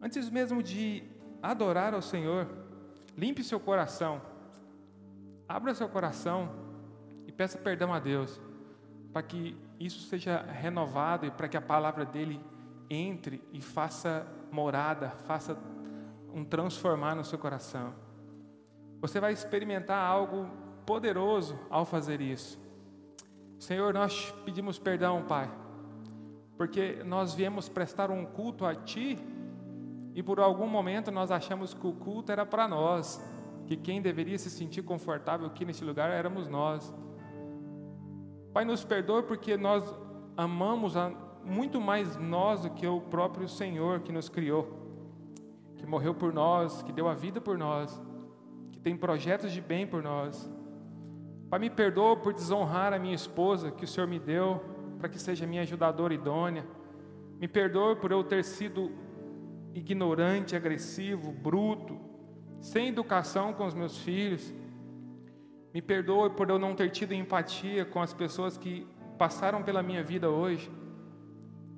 Antes mesmo de adorar ao Senhor, limpe seu coração. Abra seu coração e peça perdão a Deus, para que isso seja renovado e para que a palavra dele entre e faça morada, faça um transformar no seu coração. Você vai experimentar algo poderoso ao fazer isso. Senhor, nós pedimos perdão, Pai, porque nós viemos prestar um culto a Ti e por algum momento nós achamos que o culto era para nós, que quem deveria se sentir confortável aqui nesse lugar éramos nós. Pai, nos perdoe porque nós amamos muito mais nós do que o próprio Senhor que nos criou, que morreu por nós, que deu a vida por nós, que tem projetos de bem por nós. Pai, me perdoa por desonrar a minha esposa que o Senhor me deu, para que seja minha ajudadora idônea. Me perdoe por eu ter sido ignorante, agressivo, bruto, sem educação com os meus filhos. Me perdoe por eu não ter tido empatia com as pessoas que passaram pela minha vida hoje.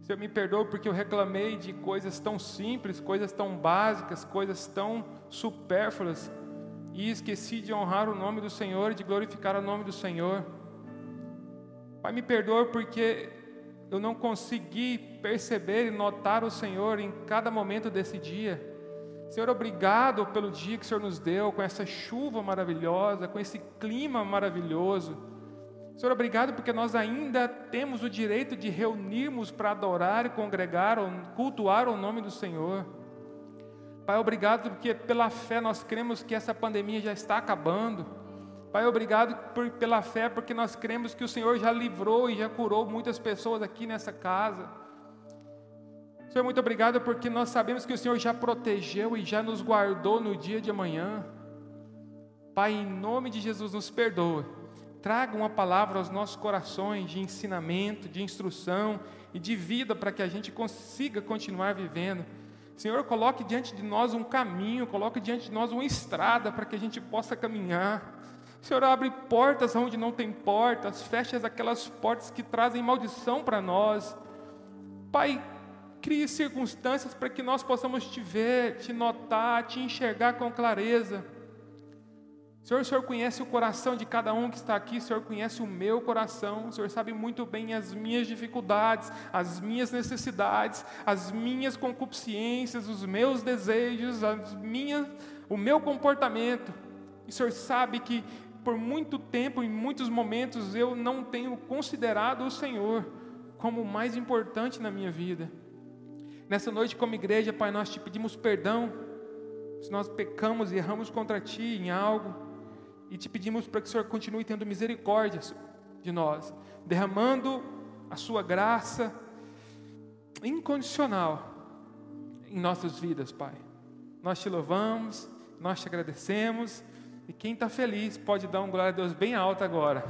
Senhor, me perdoe porque eu reclamei de coisas tão simples, coisas tão básicas, coisas tão supérfluas e esqueci de honrar o nome do Senhor de glorificar o nome do Senhor. Pai, me perdoe porque eu não consegui perceber e notar o Senhor em cada momento desse dia. Senhor, obrigado pelo dia que o Senhor nos deu, com essa chuva maravilhosa, com esse clima maravilhoso. Senhor, obrigado porque nós ainda temos o direito de reunirmos para adorar e congregar, cultuar o nome do Senhor. Pai, obrigado porque pela fé nós cremos que essa pandemia já está acabando. Pai, obrigado por, pela fé, porque nós cremos que o Senhor já livrou e já curou muitas pessoas aqui nessa casa. Senhor, muito obrigado porque nós sabemos que o Senhor já protegeu e já nos guardou no dia de amanhã. Pai, em nome de Jesus, nos perdoe. Traga uma palavra aos nossos corações de ensinamento, de instrução e de vida para que a gente consiga continuar vivendo Senhor, coloque diante de nós um caminho, coloque diante de nós uma estrada para que a gente possa caminhar. Senhor, abre portas onde não tem portas, fecha aquelas portas que trazem maldição para nós. Pai, crie circunstâncias para que nós possamos te ver, te notar, te enxergar com clareza. Senhor, o Senhor conhece o coração de cada um que está aqui, o Senhor conhece o meu coração, o Senhor sabe muito bem as minhas dificuldades, as minhas necessidades, as minhas concupiscências, os meus desejos, as minhas, o meu comportamento. E o Senhor sabe que por muito tempo, em muitos momentos, eu não tenho considerado o Senhor como o mais importante na minha vida. Nessa noite, como igreja, Pai, nós te pedimos perdão se nós pecamos e erramos contra Ti em algo e te pedimos para que o Senhor continue tendo misericórdia de nós, derramando a Sua graça incondicional em nossas vidas, Pai. Nós te louvamos, nós te agradecemos, e quem está feliz pode dar um glória a Deus bem alto agora.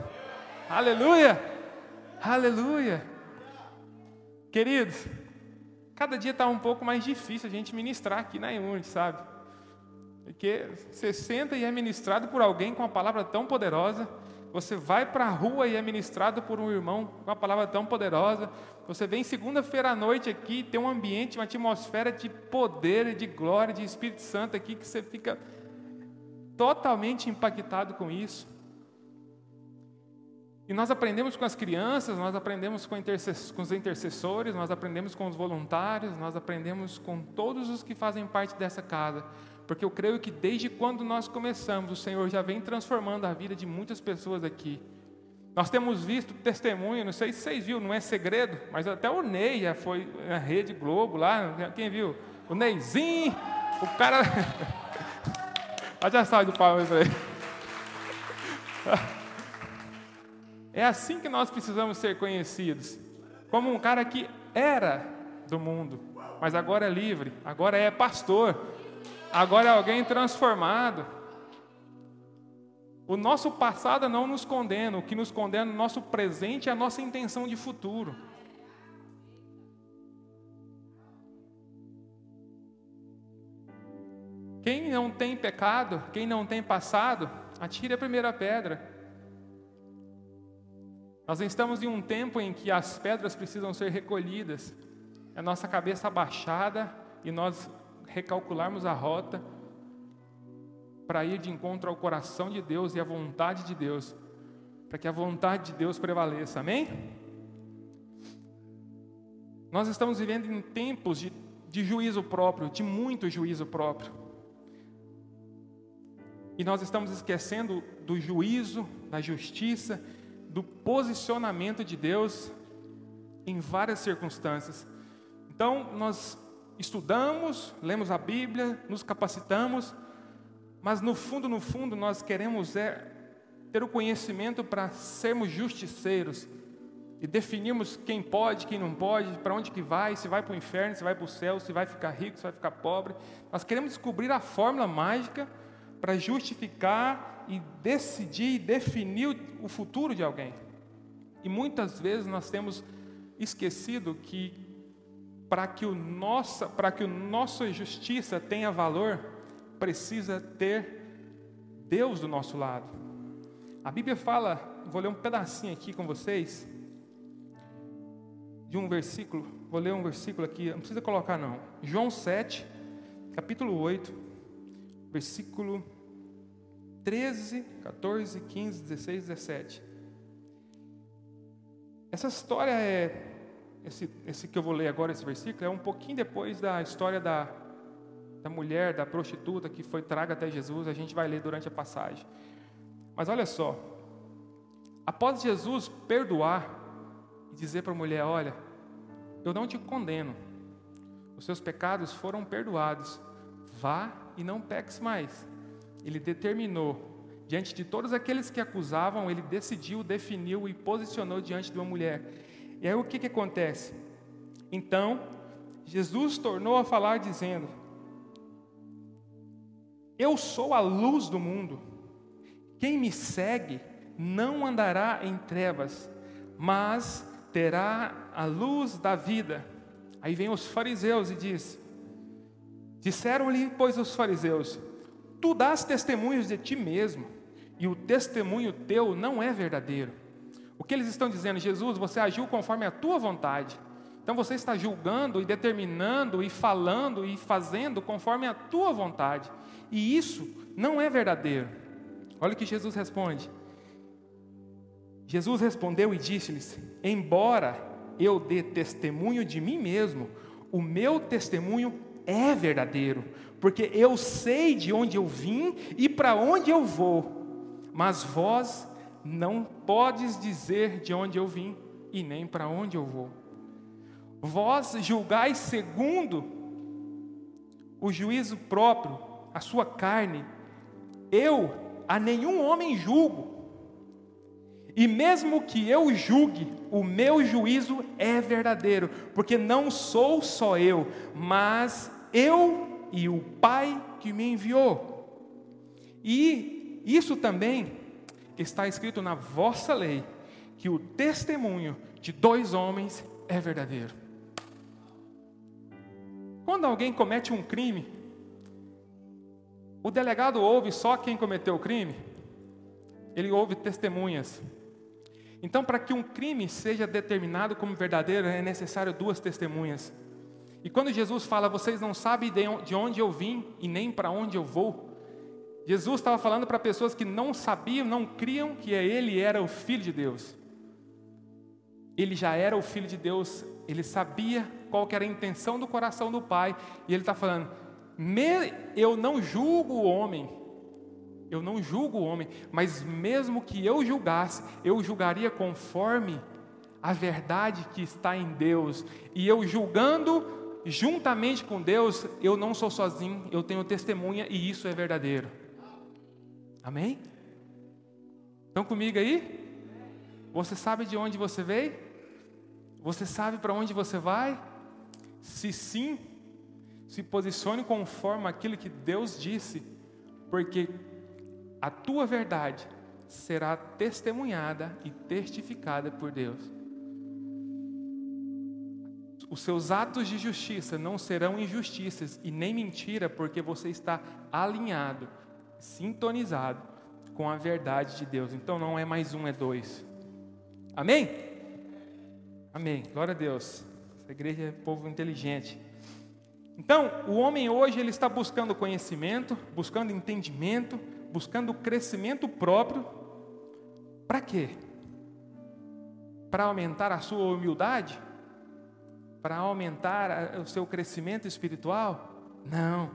Aleluia! Aleluia! Queridos, cada dia está um pouco mais difícil a gente ministrar aqui na Iune, sabe? Porque você senta e é ministrado por alguém com uma palavra tão poderosa. Você vai para a rua e é ministrado por um irmão com uma palavra tão poderosa. Você vem segunda-feira à noite aqui, tem um ambiente, uma atmosfera de poder, de glória, de Espírito Santo aqui, que você fica totalmente impactado com isso. E nós aprendemos com as crianças, nós aprendemos com, com, os intercessores, nós aprendemos com os voluntários, nós aprendemos com todos os que fazem parte dessa casa porque eu creio que desde quando nós começamos, o Senhor já vem transformando a vida de muitas pessoas aqui. Nós temos visto testemunho, não sei se vocês viram, não é segredo, mas até o Ney já foi na Rede Globo lá, quem viu? O Neyzinho, o cara. Olha a salva de palmas aí. É assim que nós precisamos ser conhecidos, como um cara que era do mundo, mas agora é livre, agora é pastor, agora é alguém transformado. O nosso passado não nos condena, o que nos condena é o nosso presente é a nossa intenção de futuro. Quem não tem pecado, quem não tem passado, atire a primeira pedra. Nós estamos em um tempo em que as pedras precisam ser recolhidas, a nossa cabeça abaixada e nós recalcularmos a rota para ir de encontro ao coração de Deus e à vontade de Deus, para que a vontade de Deus prevaleça. Amém? Nós estamos vivendo em tempos de, de juízo próprio, de muito juízo próprio. E nós estamos esquecendo do juízo, da justiça, do posicionamento de Deus em várias circunstâncias. Então, nós estudamos, lemos a Bíblia, nos capacitamos, mas no fundo, no fundo, nós queremos é ter o conhecimento para sermos justiceiros e definirmos quem pode, quem não pode, para onde que vai, se vai para o inferno, se vai para o céu, se vai ficar rico, se vai ficar pobre. Nós queremos descobrir a fórmula mágica para justificar e decidir e definir o futuro de alguém. E muitas vezes nós temos esquecido que para que o nossa, para que o nossa justiça tenha valor, precisa ter Deus do nosso lado. A Bíblia fala, vou ler um pedacinho aqui com vocês, de um versículo, vou ler um versículo aqui, não precisa colocar não. João 7, capítulo 8, versículo 13, 14, 15, 16, 17. Essa história é, esse, esse que eu vou ler agora, esse versículo, é um pouquinho depois da história da, da mulher, da prostituta que foi traga até Jesus, a gente vai ler durante a passagem. Mas olha só, após Jesus perdoar e dizer para a mulher: Olha, eu não te condeno, os seus pecados foram perdoados, vá e não peques mais. Ele determinou, diante de todos aqueles que acusavam, ele decidiu, definiu e posicionou diante de uma mulher. E aí o que, que acontece? Então, Jesus tornou a falar, dizendo: Eu sou a luz do mundo. Quem me segue não andará em trevas, mas terá a luz da vida. Aí vem os fariseus e diz: Disseram-lhe, pois, os fariseus: Tu dás testemunhos de ti mesmo, e o testemunho teu não é verdadeiro. O que eles estão dizendo? Jesus, você agiu conforme a tua vontade. Então você está julgando e determinando e falando e fazendo conforme a tua vontade. E isso não é verdadeiro. Olha o que Jesus responde. Jesus respondeu e disse-lhes: Embora eu dê testemunho de mim mesmo, o meu testemunho é verdadeiro, porque eu sei de onde eu vim e para onde eu vou, mas vós não podes dizer de onde eu vim e nem para onde eu vou. Vós julgais segundo o juízo próprio, a sua carne. Eu a nenhum homem julgo. E mesmo que eu julgue, o meu juízo é verdadeiro, porque não sou só eu, mas eu e o Pai que me enviou. E isso também está escrito na vossa lei, que o testemunho de dois homens é verdadeiro. Quando alguém comete um crime, o delegado ouve só quem cometeu o crime? Ele ouve testemunhas. Então, para que um crime seja determinado como verdadeiro, é necessário duas testemunhas. E quando Jesus fala, vocês não sabem de onde eu vim e nem para onde eu vou, Jesus estava falando para pessoas que não sabiam, não criam que ele era o Filho de Deus. Ele já era o Filho de Deus, ele sabia qual era a intenção do coração do Pai, e ele está falando: eu não julgo o homem, eu não julgo o homem, mas mesmo que eu julgasse, eu julgaria conforme a verdade que está em Deus, e eu julgando juntamente com Deus, eu não sou sozinho, eu tenho testemunha e isso é verdadeiro. Amém? Estão comigo aí? Você sabe de onde você veio? Você sabe para onde você vai? Se sim, se posicione conforme aquilo que Deus disse, porque a tua verdade será testemunhada e testificada por Deus. Os seus atos de justiça não serão injustiças e nem mentira, porque você está alinhado, sintonizado com a verdade de Deus. Então não é mais um, é dois. Amém? Amém. Glória a Deus. Essa igreja é povo inteligente. Então, o homem hoje ele está buscando conhecimento, buscando entendimento, buscando crescimento próprio. Para quê? Para aumentar a sua humildade? Para aumentar o seu crescimento espiritual? Não.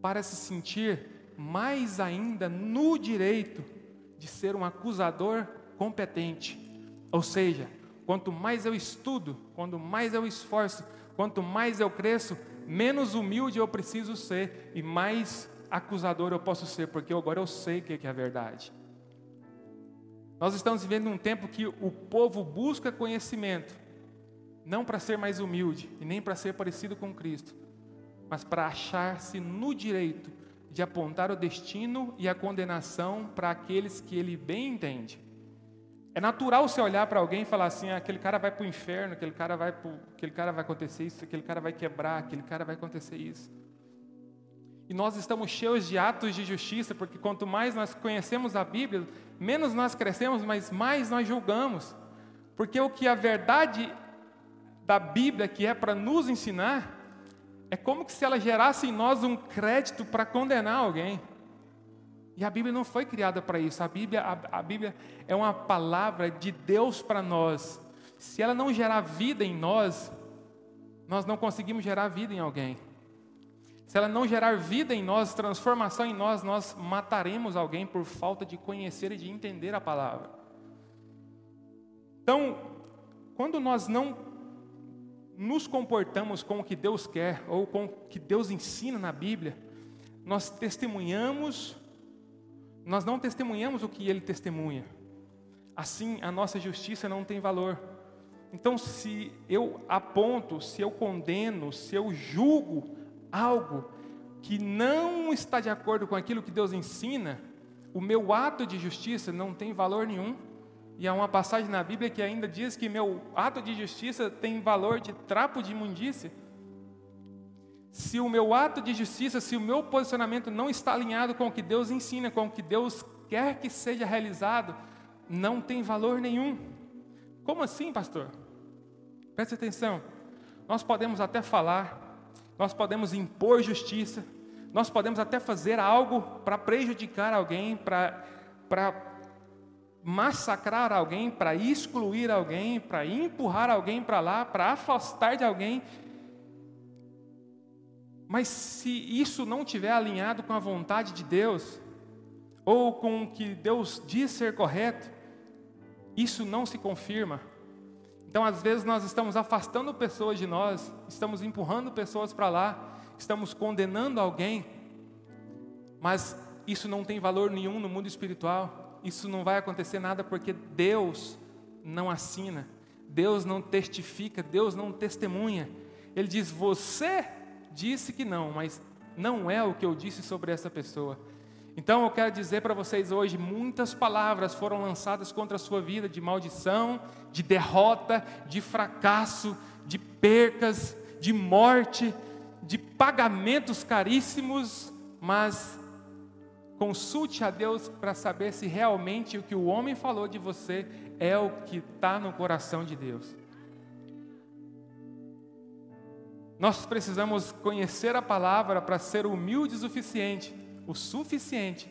Para se sentir mais ainda no direito de ser um acusador competente. Ou seja, quanto mais eu estudo, quanto mais eu esforço, quanto mais eu cresço, menos humilde eu preciso ser e mais acusador eu posso ser, porque agora eu sei o que é a verdade. Nós estamos vivendo um tempo que o povo busca conhecimento, não para ser mais humilde e nem para ser parecido com Cristo, mas para achar-se no direito de apontar o destino e a condenação para aqueles que ele bem entende. É natural você olhar para alguém e falar assim: ah, aquele cara vai para o inferno, aquele cara vai pro, aquele cara vai acontecer isso, aquele cara vai quebrar, aquele cara vai acontecer isso. E nós estamos cheios de atos de justiça, porque quanto mais nós conhecemos a Bíblia, menos nós crescemos, mas mais nós julgamos. Porque o que a verdade da Bíblia que é para nos ensinar é como se ela gerasse em nós um crédito para condenar alguém. E a Bíblia não foi criada para isso. A Bíblia, a, a Bíblia é uma palavra de Deus para nós. Se ela não gerar vida em nós, nós não conseguimos gerar vida em alguém. Se ela não gerar vida em nós, transformação em nós, nós mataremos alguém por falta de conhecer e de entender a palavra. Então, quando nós não nos comportamos com o que Deus quer ou com o que Deus ensina na Bíblia, nós testemunhamos, nós não testemunhamos o que Ele testemunha. Assim, a nossa justiça não tem valor. Então, se eu aponto, se eu condeno, se eu julgo algo que não está de acordo com aquilo que Deus ensina, o meu ato de justiça não tem valor nenhum. E há uma passagem na Bíblia que ainda diz que meu ato de justiça tem valor de trapo de imundícia. Se o meu ato de justiça, se o meu posicionamento não está alinhado com o que Deus ensina, com o que Deus quer que seja realizado, não tem valor nenhum. Como assim, pastor? Preste atenção. Nós podemos até falar, nós podemos impor justiça, nós podemos até fazer algo para prejudicar alguém, para massacrar alguém, para excluir alguém, para empurrar alguém para lá, para afastar de alguém. Mas se isso não tiver alinhado com a vontade de Deus, ou com o que Deus diz ser correto, isso não se confirma. Então, às vezes, nós estamos afastando pessoas de nós, estamos empurrando pessoas para lá, estamos condenando alguém, mas isso não tem valor nenhum no mundo espiritual isso não vai acontecer nada porque Deus não assina, Deus não testifica, Deus não testemunha. Ele diz: Você disse que não, mas não é o que eu disse sobre essa pessoa. Então eu quero dizer para vocês hoje: muitas palavras foram lançadas contra a sua vida de maldição, de derrota, de fracasso, de percas, de morte, de pagamentos caríssimos, mas Consulte a Deus para saber se realmente o que o homem falou de você é o que está no coração de Deus. Nós precisamos conhecer a palavra para ser humildes o suficiente, o suficiente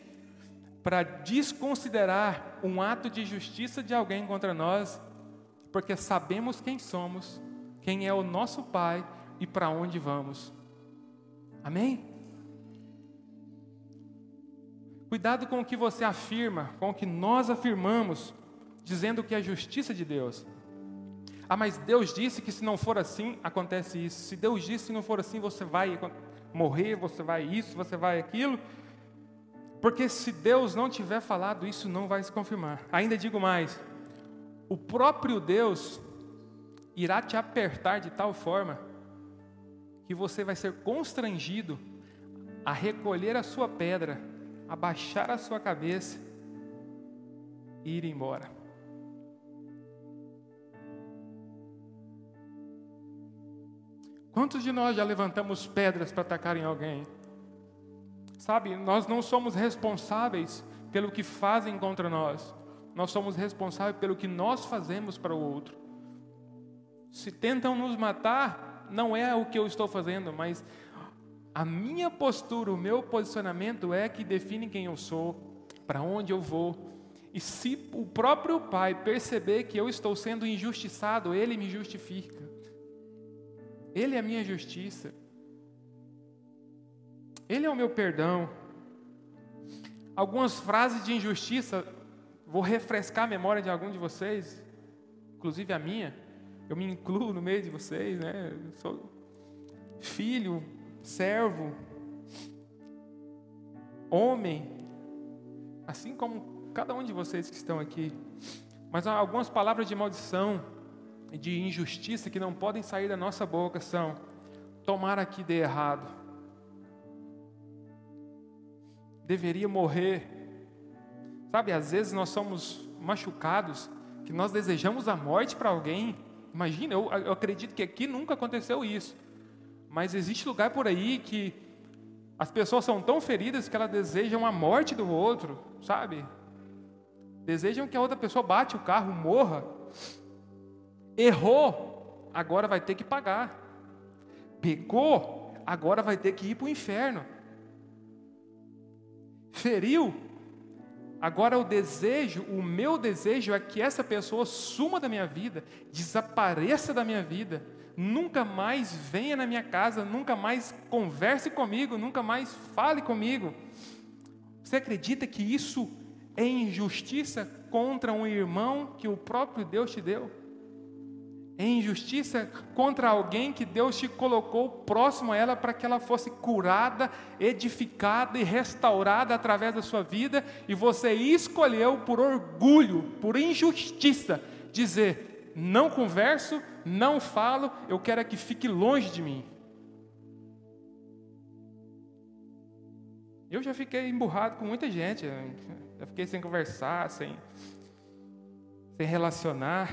para desconsiderar um ato de justiça de alguém contra nós, porque sabemos quem somos, quem é o nosso Pai e para onde vamos. Amém? Cuidado com o que você afirma, com o que nós afirmamos, dizendo que é justiça de Deus. Ah, mas Deus disse que se não for assim, acontece isso. Se Deus disse que não for assim, você vai morrer, você vai isso, você vai aquilo. Porque se Deus não tiver falado, isso não vai se confirmar. Ainda digo mais: o próprio Deus irá te apertar de tal forma que você vai ser constrangido a recolher a sua pedra abaixar a sua cabeça e ir embora. Quantos de nós já levantamos pedras para atacar em alguém? Sabe, nós não somos responsáveis pelo que fazem contra nós, nós somos responsáveis pelo que nós fazemos para o outro. Se tentam nos matar, não é o que eu estou fazendo, mas a minha postura, o meu posicionamento é que define quem eu sou, para onde eu vou. E se o próprio Pai perceber que eu estou sendo injustiçado, Ele me justifica. Ele é a minha justiça. Ele é o meu perdão. Algumas frases de injustiça, vou refrescar a memória de algum de vocês, inclusive a minha. Eu me incluo no meio de vocês, né? Eu sou filho, servo, homem, assim como cada um de vocês que estão aqui. Mas algumas palavras de maldição e de injustiça que não podem sair da nossa boca são: tomara que dê errado, deveria morrer. Sabe, às vezes nós somos machucados, que nós desejamos a morte para alguém. Imagina, eu, eu acredito que aqui nunca aconteceu isso. Mas existe lugar por aí que as pessoas são tão feridas que elas desejam a morte do outro, sabe? Desejam que a outra pessoa bate o carro, morra. Errou, agora vai ter que pagar. Pecou, agora vai ter que ir para o inferno. Feriu, agora o desejo, o meu desejo é que essa pessoa suma da minha vida, desapareça da minha vida nunca mais venha na minha casa, nunca mais converse comigo, nunca mais fale comigo. Você acredita que isso é injustiça contra um irmão que o próprio Deus te deu? É injustiça contra alguém que Deus te colocou próximo a ela para que ela fosse curada, edificada e restaurada através da sua vida, e você escolheu por orgulho, por injustiça, dizer: não converso, não falo, eu quero é que fique longe de mim. Eu já fiquei emburrado com muita gente, já fiquei sem conversar, sem, sem relacionar.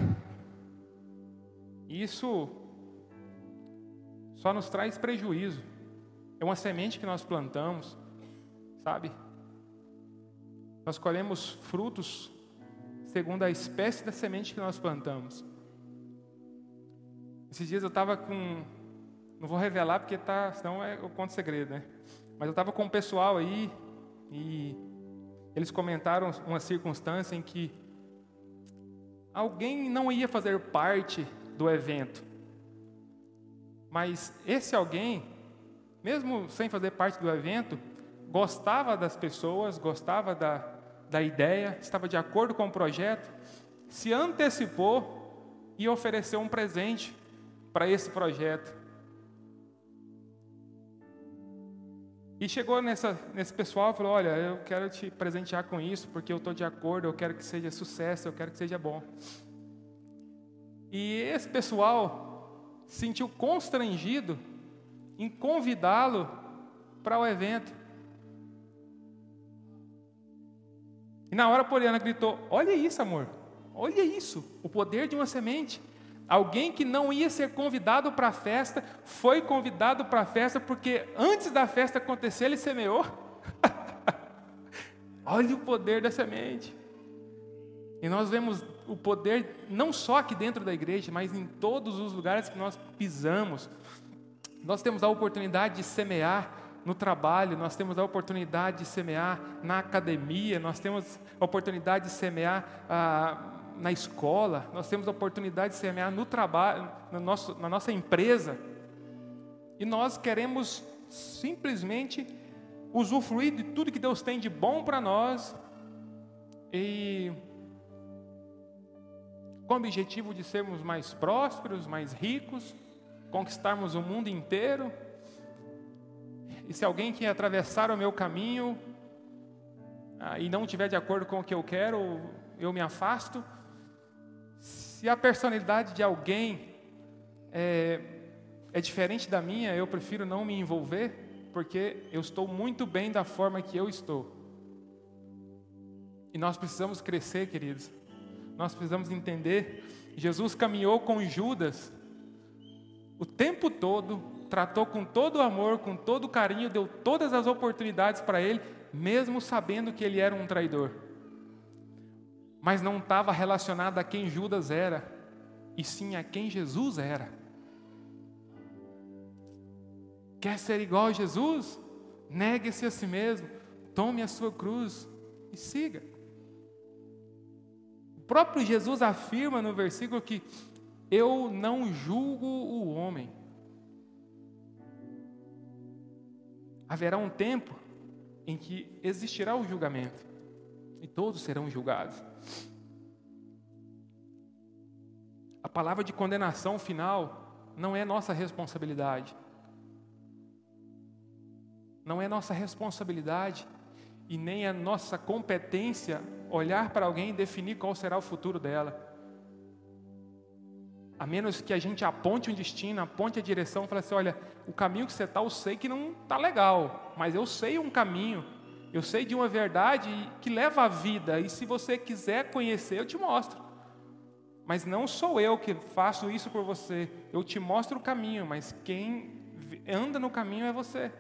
Isso só nos traz prejuízo. É uma semente que nós plantamos, sabe? Nós colhemos frutos segundo a espécie da semente que nós plantamos. Esses dias eu estava com. Não vou revelar porque tá, senão é, eu conto segredo, né? Mas eu estava com o pessoal aí e eles comentaram uma circunstância em que alguém não ia fazer parte do evento. Mas esse alguém, mesmo sem fazer parte do evento, gostava das pessoas, gostava da, da ideia, estava de acordo com o projeto, se antecipou e ofereceu um presente para esse projeto. E chegou nessa, nesse pessoal e falou: Olha, eu quero te presentear com isso, porque eu estou de acordo, eu quero que seja sucesso, eu quero que seja bom. E esse pessoal sentiu constrangido em convidá-lo para o evento. E na hora a Poliana gritou: Olha isso, amor, olha isso, o poder de uma semente. Alguém que não ia ser convidado para a festa, foi convidado para a festa porque antes da festa acontecer ele semeou. Olha o poder da semente. E nós vemos o poder não só aqui dentro da igreja, mas em todos os lugares que nós pisamos. Nós temos a oportunidade de semear no trabalho, nós temos a oportunidade de semear na academia, nós temos a oportunidade de semear ah, na escola, nós temos a oportunidade de semear no trabalho, no nosso, na nossa empresa, e nós queremos simplesmente usufruir de tudo que Deus tem de bom para nós, e com o objetivo de sermos mais prósperos, mais ricos, conquistarmos o mundo inteiro. E se alguém que atravessar o meu caminho ah, e não estiver de acordo com o que eu quero, eu me afasto. Se a personalidade de alguém é, é diferente da minha, eu prefiro não me envolver, porque eu estou muito bem da forma que eu estou. E nós precisamos crescer, queridos. Nós precisamos entender. Jesus caminhou com Judas o tempo todo, tratou com todo amor, com todo carinho, deu todas as oportunidades para ele, mesmo sabendo que ele era um traidor mas não estava relacionada a quem Judas era, e sim a quem Jesus era. Quer ser igual a Jesus? Negue-se a si mesmo, tome a sua cruz e siga. O próprio Jesus afirma no versículo que eu não julgo o homem. Haverá um tempo em que existirá o julgamento e todos serão julgados. A palavra de condenação final não é nossa responsabilidade. Não é nossa responsabilidade e nem é nossa competência olhar para alguém e definir qual será o futuro dela. A menos que a gente aponte um destino, aponte a direção, fale assim: olha, o caminho que você está, eu sei que não está legal, mas eu sei um caminho, eu sei de uma verdade que leva à vida, e se você quiser conhecer, eu te mostro. Mas não sou eu que faço isso por você, eu te mostro o caminho, mas quem anda no caminho é você.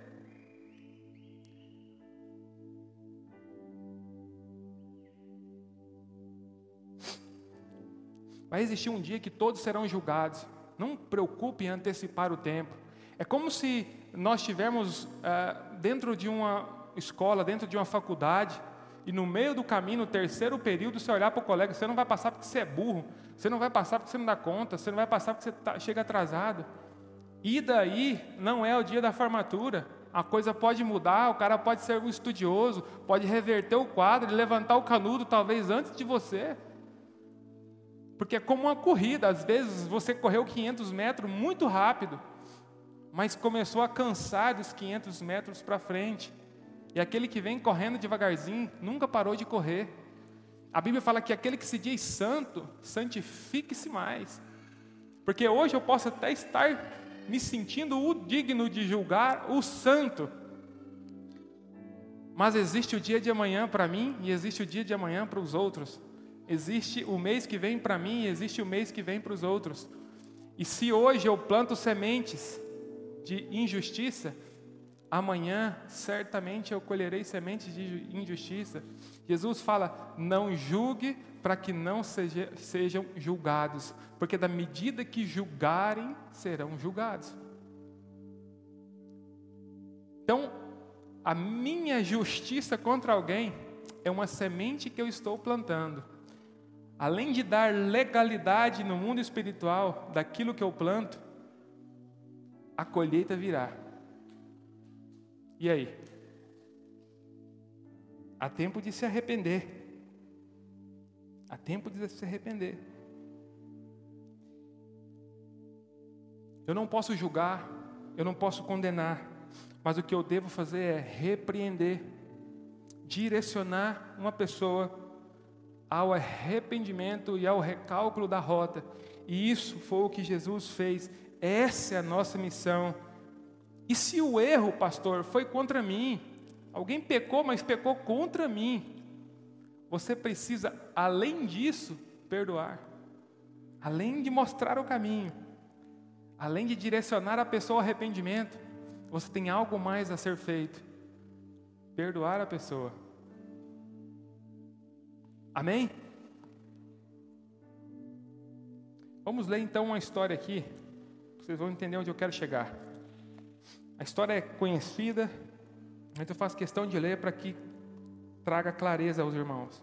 Vai existir um dia que todos serão julgados. Não preocupe em antecipar o tempo. É como se nós estivermos uh, dentro de uma escola, dentro de uma faculdade, e no meio do caminho, no terceiro período, você olhar para o colega, você não vai passar porque você é burro, você não vai passar porque você não dá conta, você não vai passar porque você tá, chega atrasado. E daí não é o dia da formatura. A coisa pode mudar, o cara pode ser um estudioso, pode reverter o quadro e levantar o canudo talvez antes de você. Porque é como uma corrida, às vezes você correu 500 metros muito rápido, mas começou a cansar dos 500 metros para frente. E aquele que vem correndo devagarzinho nunca parou de correr. A Bíblia fala que aquele que se diz santo, santifique-se mais. Porque hoje eu posso até estar me sentindo o digno de julgar o santo. Mas existe o dia de amanhã para mim e existe o dia de amanhã para os outros. Existe o mês que vem para mim e existe o mês que vem para os outros. E se hoje eu planto sementes de injustiça, amanhã certamente eu colherei sementes de injustiça. Jesus fala: não julgue para que não seja, sejam julgados, porque da medida que julgarem, serão julgados. Então, a minha justiça contra alguém é uma semente que eu estou plantando além de dar legalidade no mundo espiritual daquilo que eu planto, a colheita virá. E aí? Há tempo de se arrepender. Há tempo de se arrepender. Eu não posso julgar, eu não posso condenar, mas o que eu devo fazer é repreender, direcionar uma pessoa ao arrependimento e ao recálculo da rota. E isso foi o que Jesus fez. Essa é a nossa missão. E se o erro, pastor, foi contra mim, alguém pecou, mas pecou contra mim, você precisa, além disso, perdoar. Além de mostrar o caminho, além de direcionar a pessoa ao arrependimento, você tem algo mais a ser feito: perdoar a pessoa. Amém? Vamos ler então uma história aqui, vocês vão entender onde eu quero chegar. A história é conhecida, mas eu faço questão de ler para que traga clareza aos irmãos.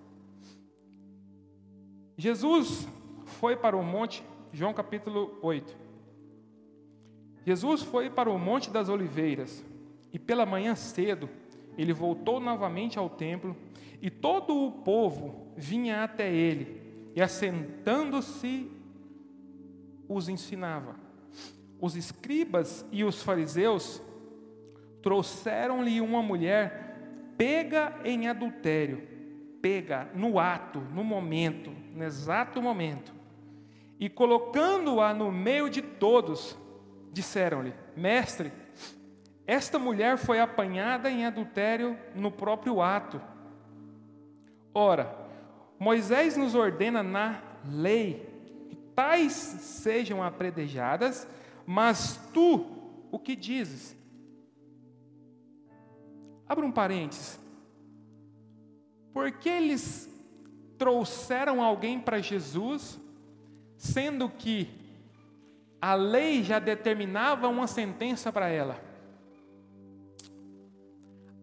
Jesus foi para o monte, João capítulo 8. Jesus foi para o Monte das Oliveiras e pela manhã cedo ele voltou novamente ao templo e todo o povo vinha até ele, e assentando-se, os ensinava. Os escribas e os fariseus trouxeram-lhe uma mulher pega em adultério, pega no ato, no momento, no exato momento, e colocando-a no meio de todos, disseram-lhe: Mestre, esta mulher foi apanhada em adultério no próprio ato. Ora, Moisés nos ordena na lei que tais sejam apredejadas, mas tu o que dizes? Abra um parênteses. Por que eles trouxeram alguém para Jesus, sendo que a lei já determinava uma sentença para ela?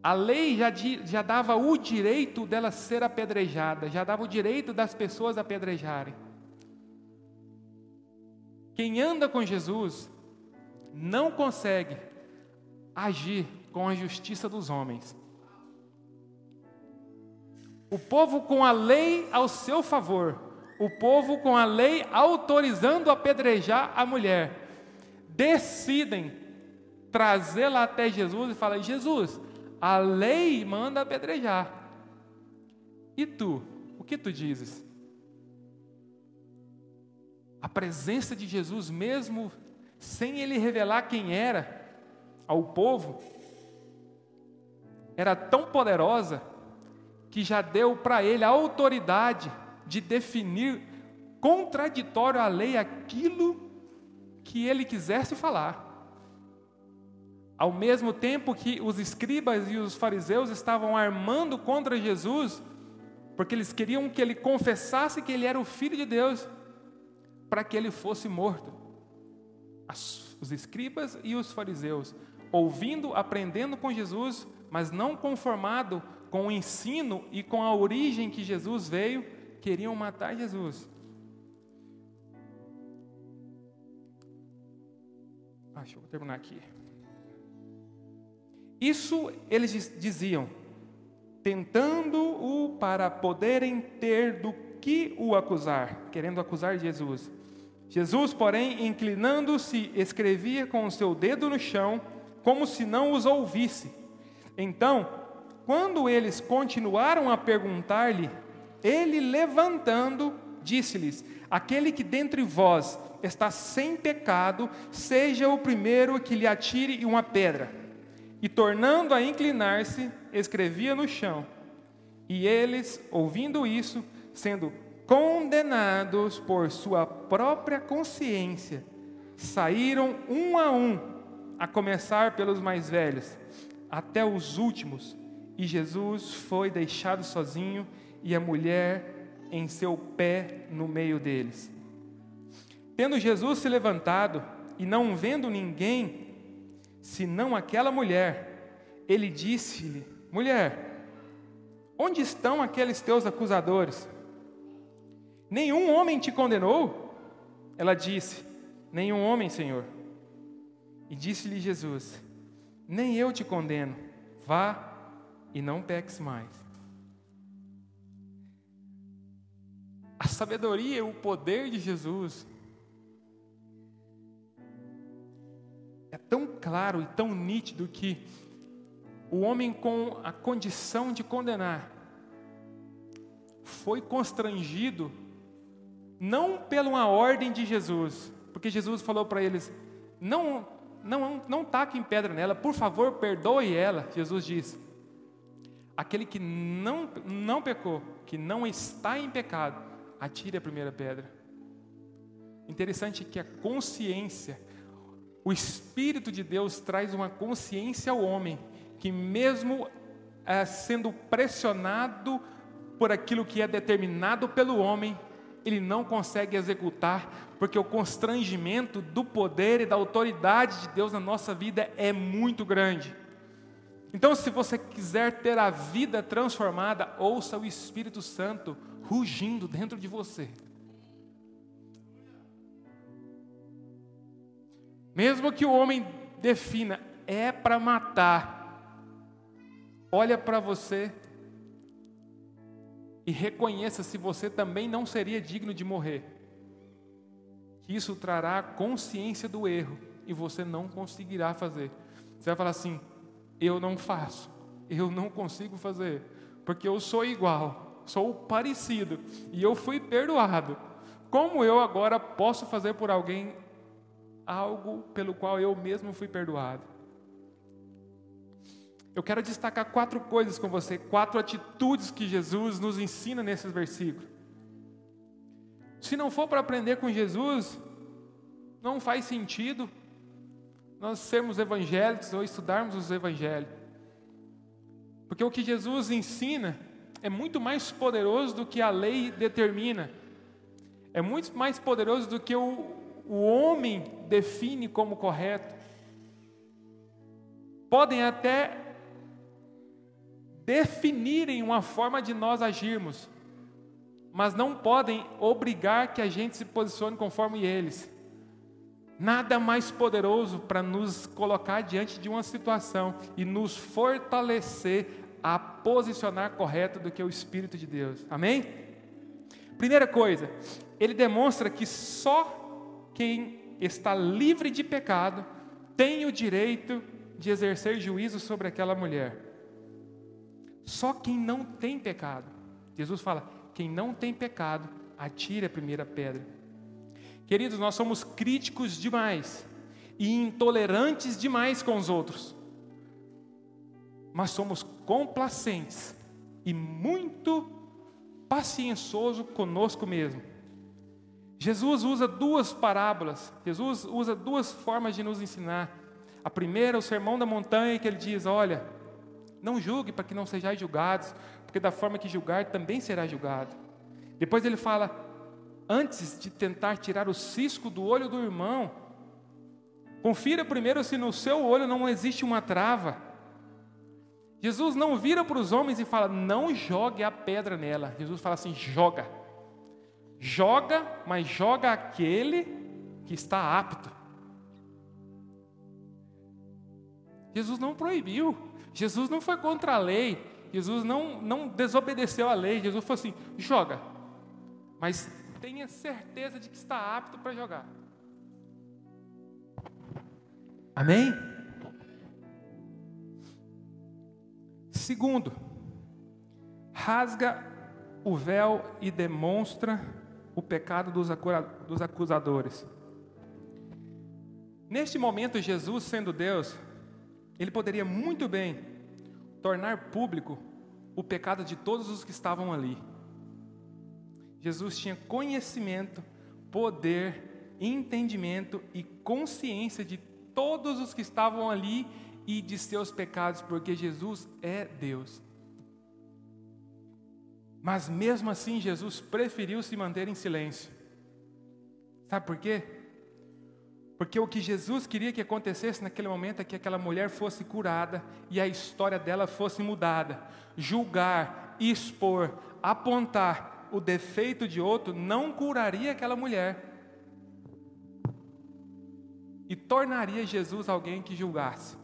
a lei já, já dava o direito dela ser apedrejada, já dava o direito das pessoas apedrejarem. Quem anda com Jesus não consegue agir com a justiça dos homens. O povo com a lei ao seu favor, o povo com a lei autorizando apedrejar a mulher, decidem trazê-la até Jesus e falar: Jesus, a lei manda apedrejar. E tu, o que tu dizes? A presença de Jesus, mesmo sem ele revelar quem era ao povo, era tão poderosa que já deu para ele a autoridade de definir contraditório à lei aquilo que ele quisesse falar. Ao mesmo tempo que os escribas e os fariseus estavam armando contra Jesus, porque eles queriam que ele confessasse que ele era o filho de Deus, para que ele fosse morto. As, os escribas e os fariseus, ouvindo, aprendendo com Jesus, mas não conformado com o ensino e com a origem que Jesus veio, queriam matar Jesus. Acho, vou terminar aqui. Isso eles diziam, tentando-o para poderem ter do que o acusar, querendo acusar Jesus. Jesus, porém, inclinando-se, escrevia com o seu dedo no chão, como se não os ouvisse. Então, quando eles continuaram a perguntar-lhe, ele levantando, disse-lhes: Aquele que dentre vós está sem pecado, seja o primeiro que lhe atire uma pedra. E tornando a inclinar-se, escrevia no chão. E eles, ouvindo isso, sendo condenados por sua própria consciência, saíram um a um, a começar pelos mais velhos, até os últimos. E Jesus foi deixado sozinho e a mulher em seu pé no meio deles. Tendo Jesus se levantado e não vendo ninguém, senão aquela mulher, ele disse-lhe: Mulher, onde estão aqueles teus acusadores? Nenhum homem te condenou? Ela disse: Nenhum homem, Senhor. E disse-lhe Jesus: Nem eu te condeno. Vá e não peques mais. A sabedoria e o poder de Jesus é tão claro e tão nítido que o homem com a condição de condenar foi constrangido não pela uma ordem de Jesus, porque Jesus falou para eles: não, não, não taquem pedra nela, por favor, perdoe ela. Jesus disse: aquele que não, não pecou, que não está em pecado, atire a primeira pedra. Interessante que a consciência o Espírito de Deus traz uma consciência ao homem que, mesmo é, sendo pressionado por aquilo que é determinado pelo homem, ele não consegue executar, porque o constrangimento do poder e da autoridade de Deus na nossa vida é muito grande. Então, se você quiser ter a vida transformada, ouça o Espírito Santo rugindo dentro de você. Mesmo que o homem defina, é para matar, olha para você e reconheça se você também não seria digno de morrer. Que isso trará consciência do erro e você não conseguirá fazer. Você vai falar assim: eu não faço, eu não consigo fazer, porque eu sou igual, sou parecido e eu fui perdoado. Como eu agora posso fazer por alguém algo pelo qual eu mesmo fui perdoado. Eu quero destacar quatro coisas com você, quatro atitudes que Jesus nos ensina nesses versículos. Se não for para aprender com Jesus, não faz sentido nós sermos evangélicos ou estudarmos os evangelhos. Porque o que Jesus ensina é muito mais poderoso do que a lei determina. É muito mais poderoso do que o, o homem define como correto. Podem até definirem uma forma de nós agirmos, mas não podem obrigar que a gente se posicione conforme eles. Nada mais poderoso para nos colocar diante de uma situação e nos fortalecer a posicionar correto do que o Espírito de Deus. Amém? Primeira coisa, ele demonstra que só quem está livre de pecado tem o direito de exercer juízo sobre aquela mulher. Só quem não tem pecado. Jesus fala: quem não tem pecado, atire a primeira pedra. Queridos, nós somos críticos demais e intolerantes demais com os outros, mas somos complacentes e muito paciencioso conosco mesmo. Jesus usa duas parábolas, Jesus usa duas formas de nos ensinar. A primeira, o sermão da montanha, que ele diz: Olha, não julgue para que não sejais julgados, porque da forma que julgar também será julgado. Depois ele fala: antes de tentar tirar o cisco do olho do irmão, confira primeiro se no seu olho não existe uma trava. Jesus não vira para os homens e fala, não jogue a pedra nela. Jesus fala assim: joga. Joga, mas joga aquele que está apto. Jesus não proibiu, Jesus não foi contra a lei, Jesus não, não desobedeceu a lei. Jesus falou assim: joga, mas tenha certeza de que está apto para jogar. Amém? Segundo, rasga o véu e demonstra o pecado dos acusadores. Neste momento, Jesus, sendo Deus, ele poderia muito bem tornar público o pecado de todos os que estavam ali. Jesus tinha conhecimento, poder, entendimento e consciência de todos os que estavam ali e de seus pecados, porque Jesus é Deus. Mas mesmo assim, Jesus preferiu se manter em silêncio. Sabe por quê? Porque o que Jesus queria que acontecesse naquele momento é que aquela mulher fosse curada e a história dela fosse mudada. Julgar, expor, apontar o defeito de outro não curaria aquela mulher e tornaria Jesus alguém que julgasse.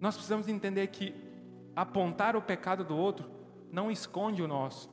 Nós precisamos entender que apontar o pecado do outro não esconde o nosso.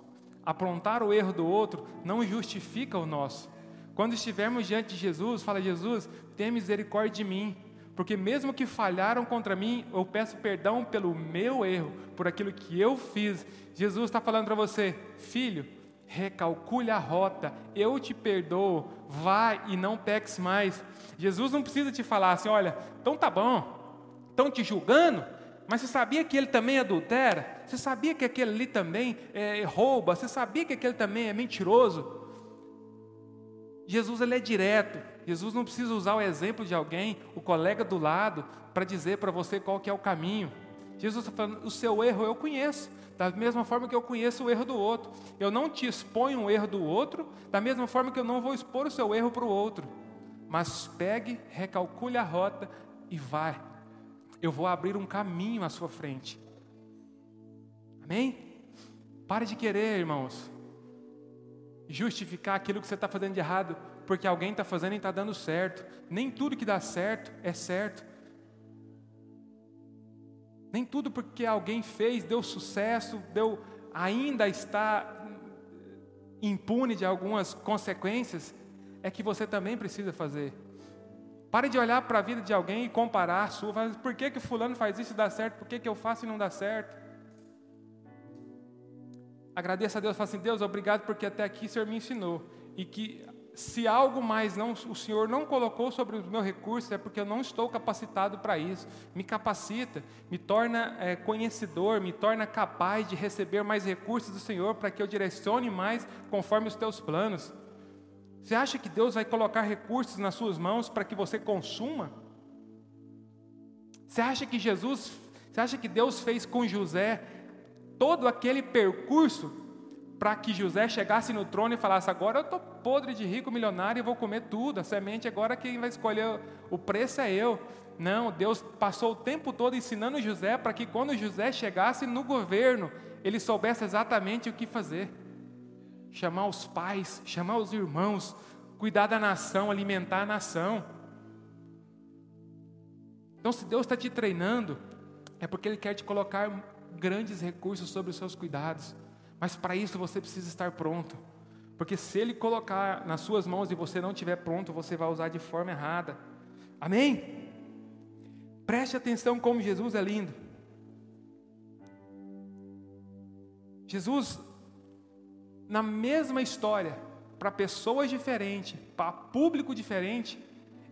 Apontar o erro do outro não justifica o nosso. Quando estivermos diante de Jesus, fala: Jesus, tenha misericórdia de mim, porque mesmo que falharam contra mim, eu peço perdão pelo meu erro, por aquilo que eu fiz. Jesus está falando para você, filho, recalcule a rota, eu te perdoo, vai e não peques mais. Jesus não precisa te falar assim, olha, então tá bom, estão te julgando, mas você sabia que ele também adultera? Você sabia que aquele ali também é, rouba? Você sabia que aquele também é mentiroso? Jesus ele é direto. Jesus não precisa usar o exemplo de alguém, o colega do lado, para dizer para você qual que é o caminho. Jesus está falando, o seu erro eu conheço, da mesma forma que eu conheço o erro do outro. Eu não te exponho o erro do outro, da mesma forma que eu não vou expor o seu erro para o outro. Mas pegue, recalcule a rota e vai. Eu vou abrir um caminho à sua frente. Amém? Pare de querer, irmãos, justificar aquilo que você está fazendo de errado, porque alguém está fazendo e está dando certo. Nem tudo que dá certo é certo. Nem tudo porque alguém fez deu sucesso, deu ainda está impune de algumas consequências, é que você também precisa fazer. Pare de olhar para a vida de alguém e comparar a sua. Por que, que fulano faz isso e dá certo? Por que, que eu faço e não dá certo? Agradeça a Deus, fala assim, Deus, obrigado porque até aqui o Senhor me ensinou. E que se algo mais não, o Senhor não colocou sobre os meus recursos, é porque eu não estou capacitado para isso. Me capacita, me torna é, conhecedor, me torna capaz de receber mais recursos do Senhor para que eu direcione mais conforme os teus planos. Você acha que Deus vai colocar recursos nas suas mãos para que você consuma? Você acha que Jesus, você acha que Deus fez com José todo aquele percurso para que José chegasse no trono e falasse: Agora eu estou podre de rico, milionário e vou comer tudo. A semente agora quem vai escolher o preço é eu. Não, Deus passou o tempo todo ensinando José para que quando José chegasse no governo, ele soubesse exatamente o que fazer. Chamar os pais, chamar os irmãos, cuidar da nação, alimentar a nação. Então, se Deus está te treinando, é porque Ele quer te colocar grandes recursos sobre os seus cuidados. Mas para isso você precisa estar pronto. Porque se Ele colocar nas suas mãos e você não estiver pronto, você vai usar de forma errada. Amém? Preste atenção como Jesus é lindo. Jesus, na mesma história, para pessoas diferentes, para público diferente,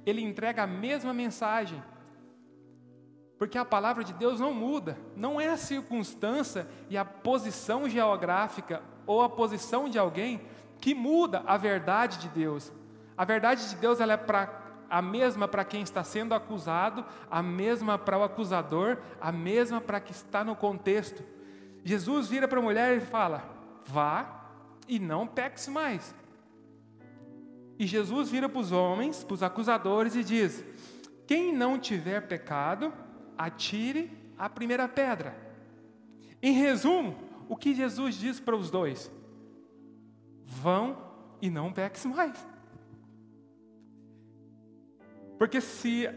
ele entrega a mesma mensagem. Porque a palavra de Deus não muda, não é a circunstância e a posição geográfica ou a posição de alguém que muda a verdade de Deus. A verdade de Deus ela é pra, a mesma para quem está sendo acusado, a mesma para o acusador, a mesma para quem está no contexto. Jesus vira para a mulher e fala: vá e não peques mais. E Jesus vira para os homens, para os acusadores e diz: quem não tiver pecado, atire a primeira pedra. Em resumo, o que Jesus diz para os dois? Vão e não peques mais. Porque se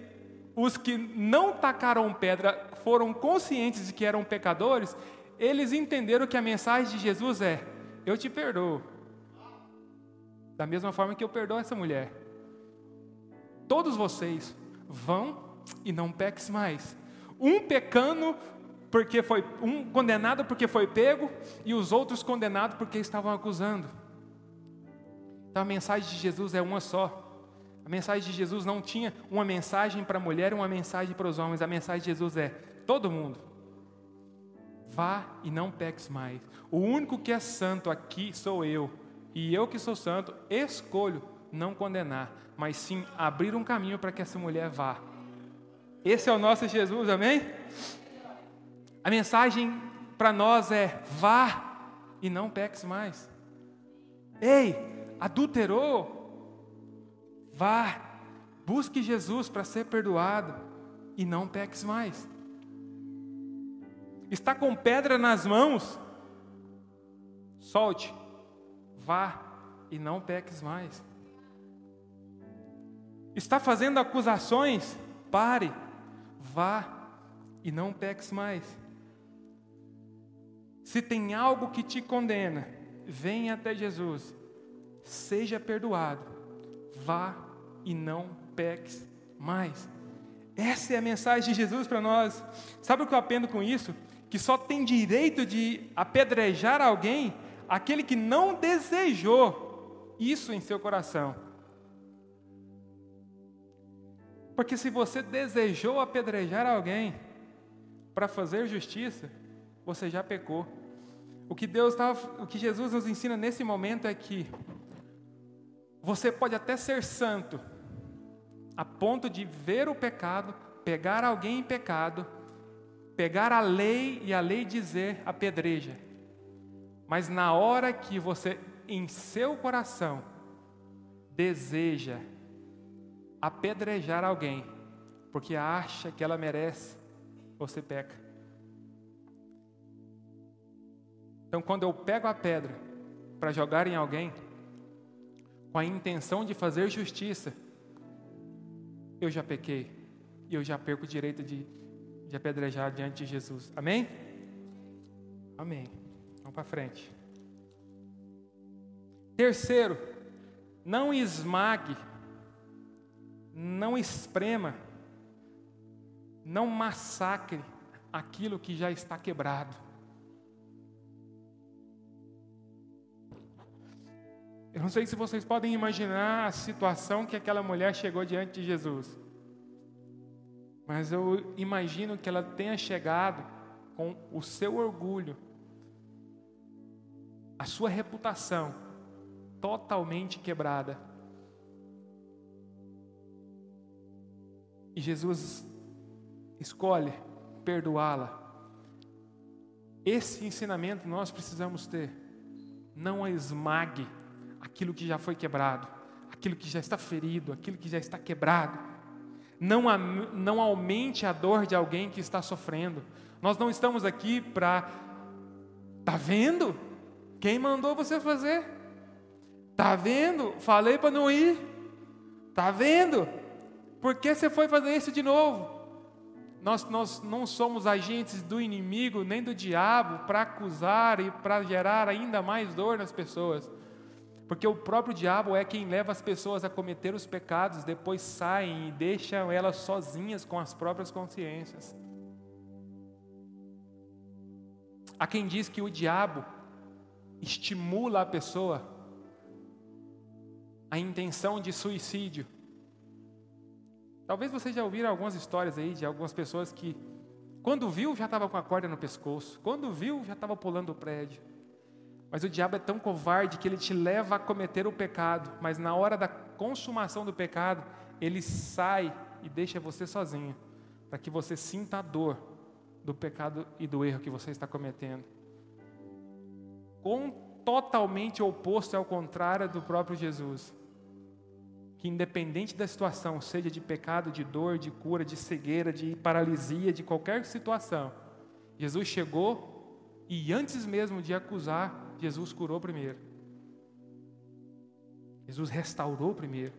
os que não tacaram pedra foram conscientes de que eram pecadores, eles entenderam que a mensagem de Jesus é: Eu te perdoo. Da mesma forma que eu perdoo essa mulher. Todos vocês vão e não peques mais. Um pecando porque foi um condenado porque foi pego e os outros condenados porque estavam acusando. Então a mensagem de Jesus é uma só. A mensagem de Jesus não tinha uma mensagem para a mulher e uma mensagem para os homens. A mensagem de Jesus é: todo mundo, vá e não peques mais. O único que é santo aqui sou eu. E eu que sou santo, escolho não condenar, mas sim abrir um caminho para que essa mulher vá. Esse é o nosso Jesus, amém? A mensagem para nós é: vá e não peques mais. Ei, adulterou? Vá, busque Jesus para ser perdoado e não peques mais. Está com pedra nas mãos? Solte, vá e não peques mais. Está fazendo acusações? Pare vá e não peques mais. Se tem algo que te condena, venha até Jesus, seja perdoado, vá e não peques mais. Essa é a mensagem de Jesus para nós. Sabe o que eu aprendo com isso? Que só tem direito de apedrejar alguém aquele que não desejou isso em seu coração. Porque se você desejou apedrejar alguém para fazer justiça, você já pecou. O que Deus tava, o que Jesus nos ensina nesse momento é que você pode até ser santo, a ponto de ver o pecado, pegar alguém em pecado, pegar a lei e a lei dizer apedreja. Mas na hora que você em seu coração deseja apedrejar alguém porque acha que ela merece, você peca. Então, quando eu pego a pedra para jogar em alguém, com a intenção de fazer justiça, eu já pequei e eu já perco o direito de, de apedrejar diante de Jesus. Amém? Amém. Vamos para frente. Terceiro, não esmague não esprema, não massacre aquilo que já está quebrado. Eu não sei se vocês podem imaginar a situação que aquela mulher chegou diante de Jesus. Mas eu imagino que ela tenha chegado com o seu orgulho, a sua reputação totalmente quebrada. E Jesus escolhe perdoá-la. Esse ensinamento nós precisamos ter. Não esmague aquilo que já foi quebrado, aquilo que já está ferido, aquilo que já está quebrado. não, não aumente a dor de alguém que está sofrendo. Nós não estamos aqui para. Tá vendo? Quem mandou você fazer? Tá vendo? Falei para não ir. Tá vendo? Por que você foi fazer isso de novo? Nós, nós não somos agentes do inimigo nem do diabo para acusar e para gerar ainda mais dor nas pessoas. Porque o próprio diabo é quem leva as pessoas a cometer os pecados, depois saem e deixam elas sozinhas com as próprias consciências. Há quem diz que o diabo estimula a pessoa a intenção de suicídio. Talvez vocês já ouviram algumas histórias aí de algumas pessoas que, quando viu, já estava com a corda no pescoço, quando viu, já estava pulando o prédio. Mas o diabo é tão covarde que ele te leva a cometer o pecado, mas na hora da consumação do pecado, ele sai e deixa você sozinho, para que você sinta a dor do pecado e do erro que você está cometendo. Com totalmente oposto ao contrário do próprio Jesus. Que independente da situação, seja de pecado, de dor, de cura, de cegueira, de paralisia, de qualquer situação, Jesus chegou e antes mesmo de acusar, Jesus curou primeiro. Jesus restaurou primeiro.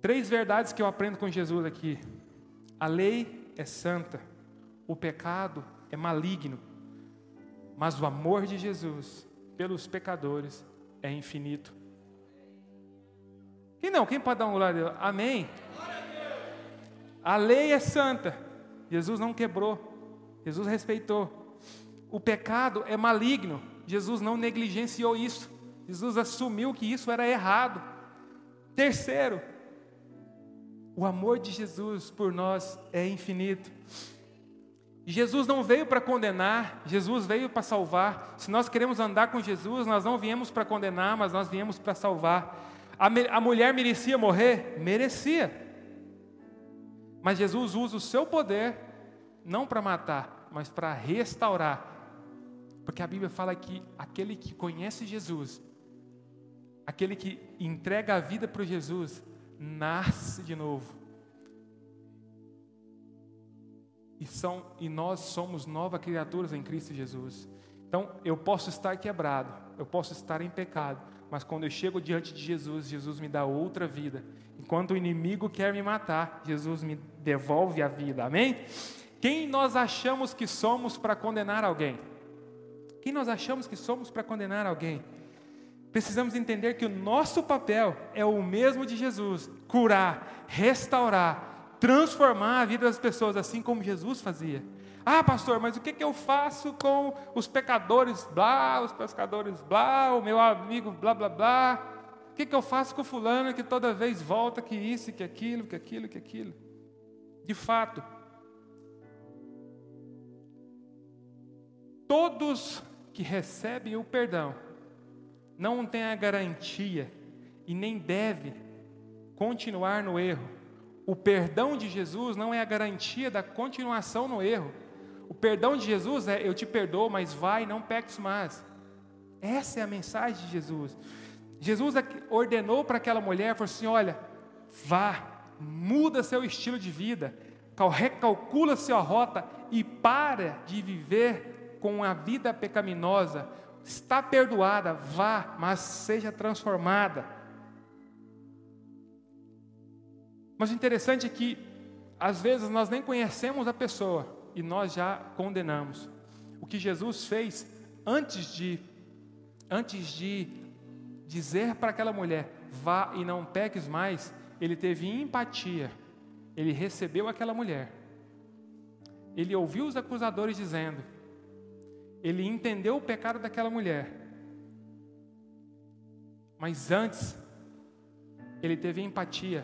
Três verdades que eu aprendo com Jesus aqui. A lei é santa, o pecado é maligno, mas o amor de Jesus pelos pecadores é infinito. Quem não? Quem pode dar um glória a Deus? Amém? A lei é santa, Jesus não quebrou, Jesus respeitou o pecado é maligno. Jesus não negligenciou isso. Jesus assumiu que isso era errado. Terceiro, o amor de Jesus por nós é infinito. Jesus não veio para condenar, Jesus veio para salvar. Se nós queremos andar com Jesus, nós não viemos para condenar, mas nós viemos para salvar. A, a mulher merecia morrer? Merecia. Mas Jesus usa o seu poder não para matar, mas para restaurar porque a Bíblia fala que aquele que conhece Jesus, aquele que entrega a vida para Jesus, nasce de novo. E, são, e nós somos novas criaturas em Cristo Jesus. Então, eu posso estar quebrado, eu posso estar em pecado, mas quando eu chego diante de Jesus, Jesus me dá outra vida. Enquanto o inimigo quer me matar, Jesus me devolve a vida. Amém? Quem nós achamos que somos para condenar alguém? Quem nós achamos que somos para condenar alguém? Precisamos entender que o nosso papel é o mesmo de Jesus: curar, restaurar, transformar a vida das pessoas, assim como Jesus fazia. Ah, pastor, mas o que, que eu faço com os pecadores, blá, os pescadores, blá, o meu amigo, blá, blá, blá? O que, que eu faço com o fulano que toda vez volta que isso, que aquilo, que aquilo, que aquilo? De fato, todos que recebe o perdão não tem a garantia e nem deve continuar no erro. O perdão de Jesus não é a garantia da continuação no erro. O perdão de Jesus é: eu te perdoo, mas vai, não peques mais. Essa é a mensagem de Jesus. Jesus ordenou para aquela mulher, falou assim: olha, vá, muda seu estilo de vida, recalcula sua rota e para de viver com a vida pecaminosa, está perdoada, vá, mas seja transformada. Mas o interessante é que, às vezes, nós nem conhecemos a pessoa e nós já condenamos. O que Jesus fez antes de, antes de dizer para aquela mulher, vá e não peques mais, ele teve empatia, ele recebeu aquela mulher, ele ouviu os acusadores dizendo: ele entendeu o pecado daquela mulher. Mas antes, ele teve empatia.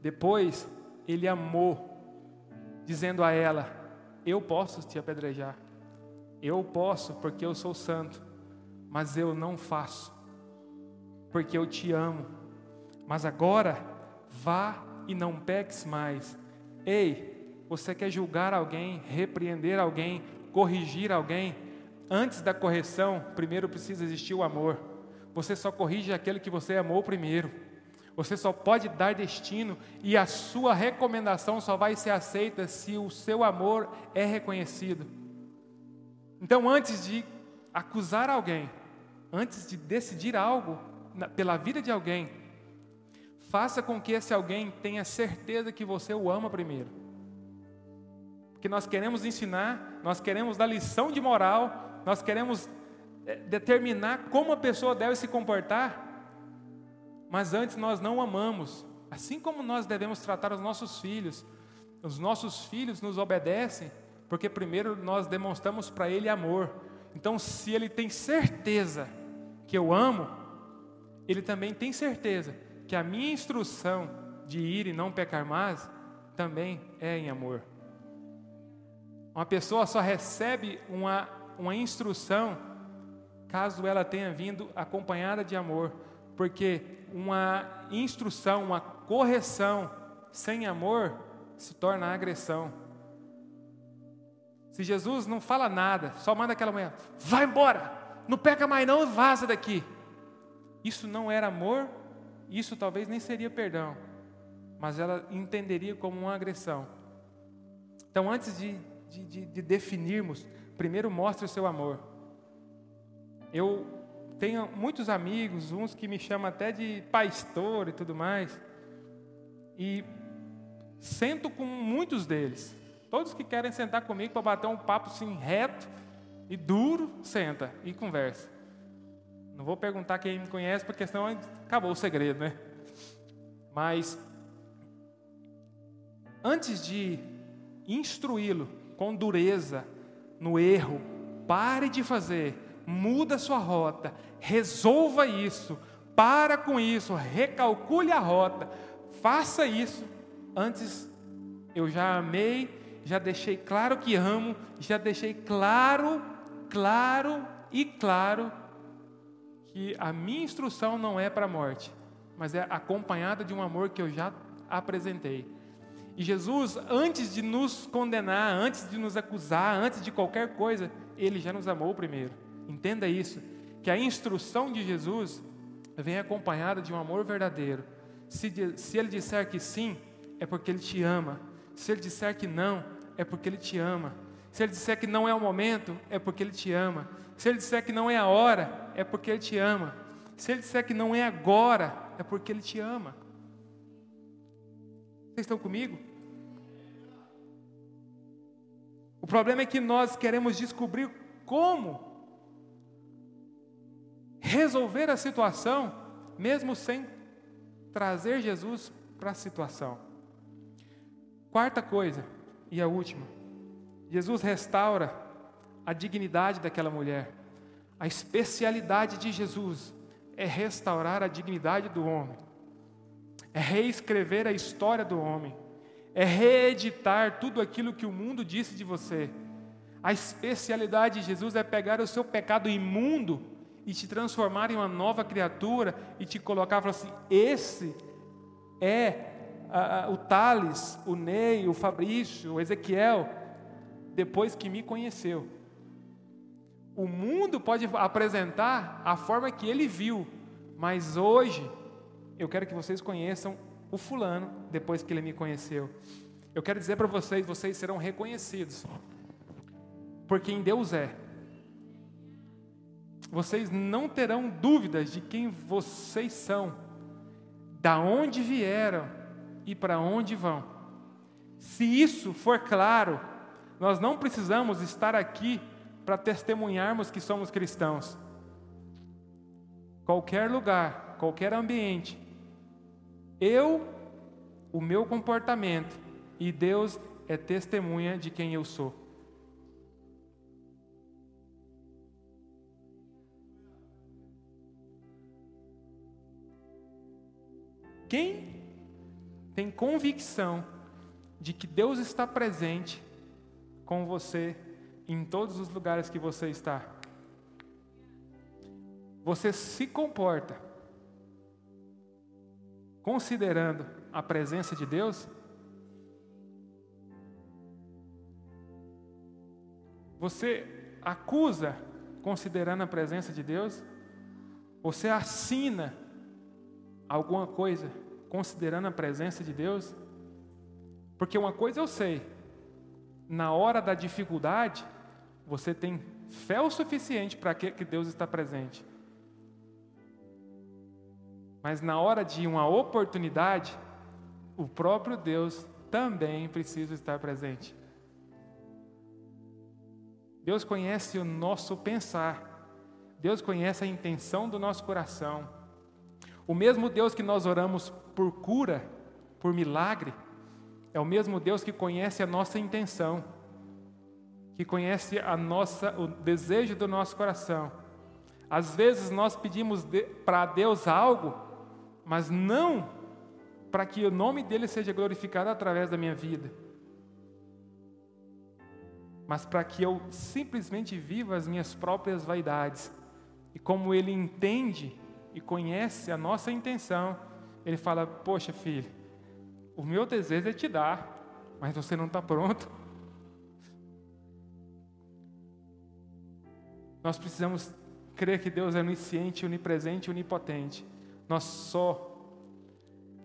Depois, ele amou, dizendo a ela: Eu posso te apedrejar. Eu posso porque eu sou santo. Mas eu não faço, porque eu te amo. Mas agora, vá e não peques mais. Ei, você quer julgar alguém, repreender alguém, corrigir alguém? Antes da correção, primeiro precisa existir o amor. Você só corrige aquele que você amou primeiro. Você só pode dar destino e a sua recomendação só vai ser aceita se o seu amor é reconhecido. Então, antes de acusar alguém, antes de decidir algo pela vida de alguém, faça com que esse alguém tenha certeza que você o ama primeiro. Porque nós queremos ensinar, nós queremos dar lição de moral, nós queremos eh, determinar como a pessoa deve se comportar, mas antes nós não amamos, assim como nós devemos tratar os nossos filhos. Os nossos filhos nos obedecem, porque primeiro nós demonstramos para ele amor. Então, se ele tem certeza que eu amo, ele também tem certeza que a minha instrução de ir e não pecar mais também é em amor. Uma pessoa só recebe uma, uma instrução caso ela tenha vindo acompanhada de amor porque uma instrução, uma correção sem amor se torna agressão. Se Jesus não fala nada, só manda aquela mulher, vai embora, não peca mais não, vaza daqui. Isso não era amor, isso talvez nem seria perdão, mas ela entenderia como uma agressão. Então, antes de, de, de definirmos, primeiro mostre o seu amor. Eu tenho muitos amigos, uns que me chamam até de pastor e tudo mais. E sento com muitos deles. Todos que querem sentar comigo para bater um papo assim reto e duro, senta e conversa. Não vou perguntar quem me conhece, porque senão acabou o segredo, né? Mas antes de instruí-lo com dureza no erro, pare de fazer, muda sua rota, resolva isso, para com isso, recalcule a rota, faça isso. Antes eu já amei, já deixei claro que amo, já deixei claro, claro e claro que a minha instrução não é para a morte, mas é acompanhada de um amor que eu já apresentei. E Jesus, antes de nos condenar, antes de nos acusar, antes de qualquer coisa, ele já nos amou primeiro. Entenda isso, que a instrução de Jesus vem acompanhada de um amor verdadeiro. Se, se ele disser que sim, é porque ele te ama. Se ele disser que não, é porque ele te ama. Se ele disser que não é o momento, é porque ele te ama. Se ele disser que não é a hora, é porque ele te ama. Se ele disser que não é agora, é porque ele te ama. Vocês estão comigo? O problema é que nós queremos descobrir como resolver a situação, mesmo sem trazer Jesus para a situação. Quarta coisa, e a última, Jesus restaura a dignidade daquela mulher. A especialidade de Jesus é restaurar a dignidade do homem, é reescrever a história do homem, é reeditar tudo aquilo que o mundo disse de você. A especialidade de Jesus é pegar o seu pecado imundo e te transformar em uma nova criatura e te colocar e falar assim: esse é a, a, o Thales, o Ney, o Fabrício, o Ezequiel, depois que me conheceu. O mundo pode apresentar a forma que ele viu, mas hoje eu quero que vocês conheçam o fulano depois que ele me conheceu. Eu quero dizer para vocês, vocês serão reconhecidos por quem Deus é vocês não terão dúvidas de quem vocês são, da onde vieram e para onde vão. Se isso for claro, nós não precisamos estar aqui para testemunharmos que somos cristãos. Qualquer lugar, qualquer ambiente, eu, o meu comportamento e Deus é testemunha de quem eu sou. Quem tem convicção de que Deus está presente com você em todos os lugares que você está? Você se comporta considerando a presença de Deus? Você acusa considerando a presença de Deus? Você assina alguma coisa considerando a presença de Deus? Porque uma coisa eu sei, na hora da dificuldade, você tem fé o suficiente para que, Deus está presente. Mas na hora de uma oportunidade, o próprio Deus também precisa estar presente. Deus conhece o nosso pensar, Deus conhece a intenção do nosso coração. O mesmo Deus que nós oramos por cura, por milagre, é o mesmo Deus que conhece a nossa intenção, que conhece a nossa, o desejo do nosso coração. Às vezes nós pedimos de, para Deus algo, mas não para que o nome dele seja glorificado através da minha vida, mas para que eu simplesmente viva as minhas próprias vaidades. E como ele entende e conhece a nossa intenção, ele fala: Poxa, filho, o meu desejo é te dar, mas você não está pronto. Nós precisamos crer que Deus é onisciente, onipresente, onipotente. Nós só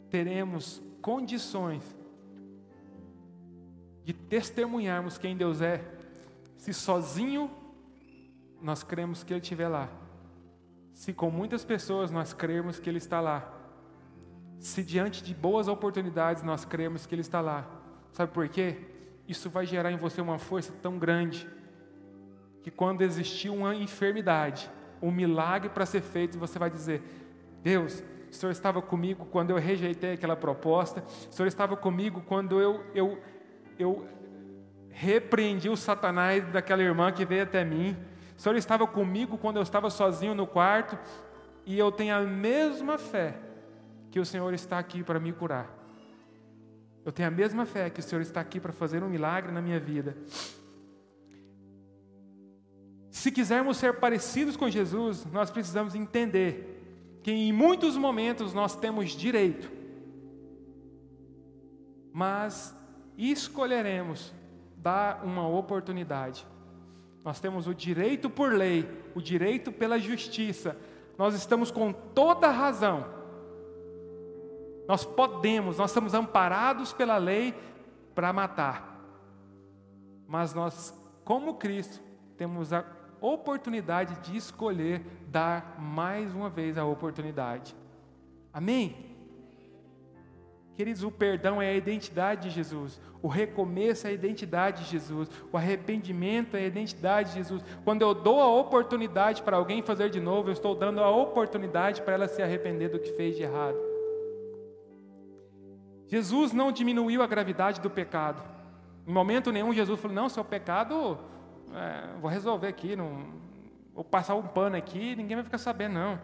teremos condições de testemunharmos quem Deus é, se sozinho nós cremos que Ele estiver lá, se com muitas pessoas nós cremos que Ele está lá, se diante de boas oportunidades nós cremos que Ele está lá, sabe por quê? Isso vai gerar em você uma força tão grande, que quando existir uma enfermidade, um milagre para ser feito, você vai dizer: Deus, o Senhor estava comigo quando eu rejeitei aquela proposta, o Senhor estava comigo quando eu, eu, eu repreendi o Satanás daquela irmã que veio até mim, o Senhor estava comigo quando eu estava sozinho no quarto, e eu tenho a mesma fé que o Senhor está aqui para me curar. Eu tenho a mesma fé que o Senhor está aqui para fazer um milagre na minha vida. Se quisermos ser parecidos com Jesus, nós precisamos entender que em muitos momentos nós temos direito, mas escolheremos dar uma oportunidade. Nós temos o direito por lei, o direito pela justiça. Nós estamos com toda a razão. Nós podemos, nós estamos amparados pela lei para matar. Mas nós, como Cristo, temos a oportunidade de escolher dar mais uma vez a oportunidade. Amém? Queridos, o perdão é a identidade de Jesus, o recomeço é a identidade de Jesus, o arrependimento é a identidade de Jesus. Quando eu dou a oportunidade para alguém fazer de novo, eu estou dando a oportunidade para ela se arrepender do que fez de errado. Jesus não diminuiu a gravidade do pecado. Em momento nenhum, Jesus falou: Não, seu pecado é, vou resolver aqui, não, vou passar um pano aqui, ninguém vai ficar sabendo, não.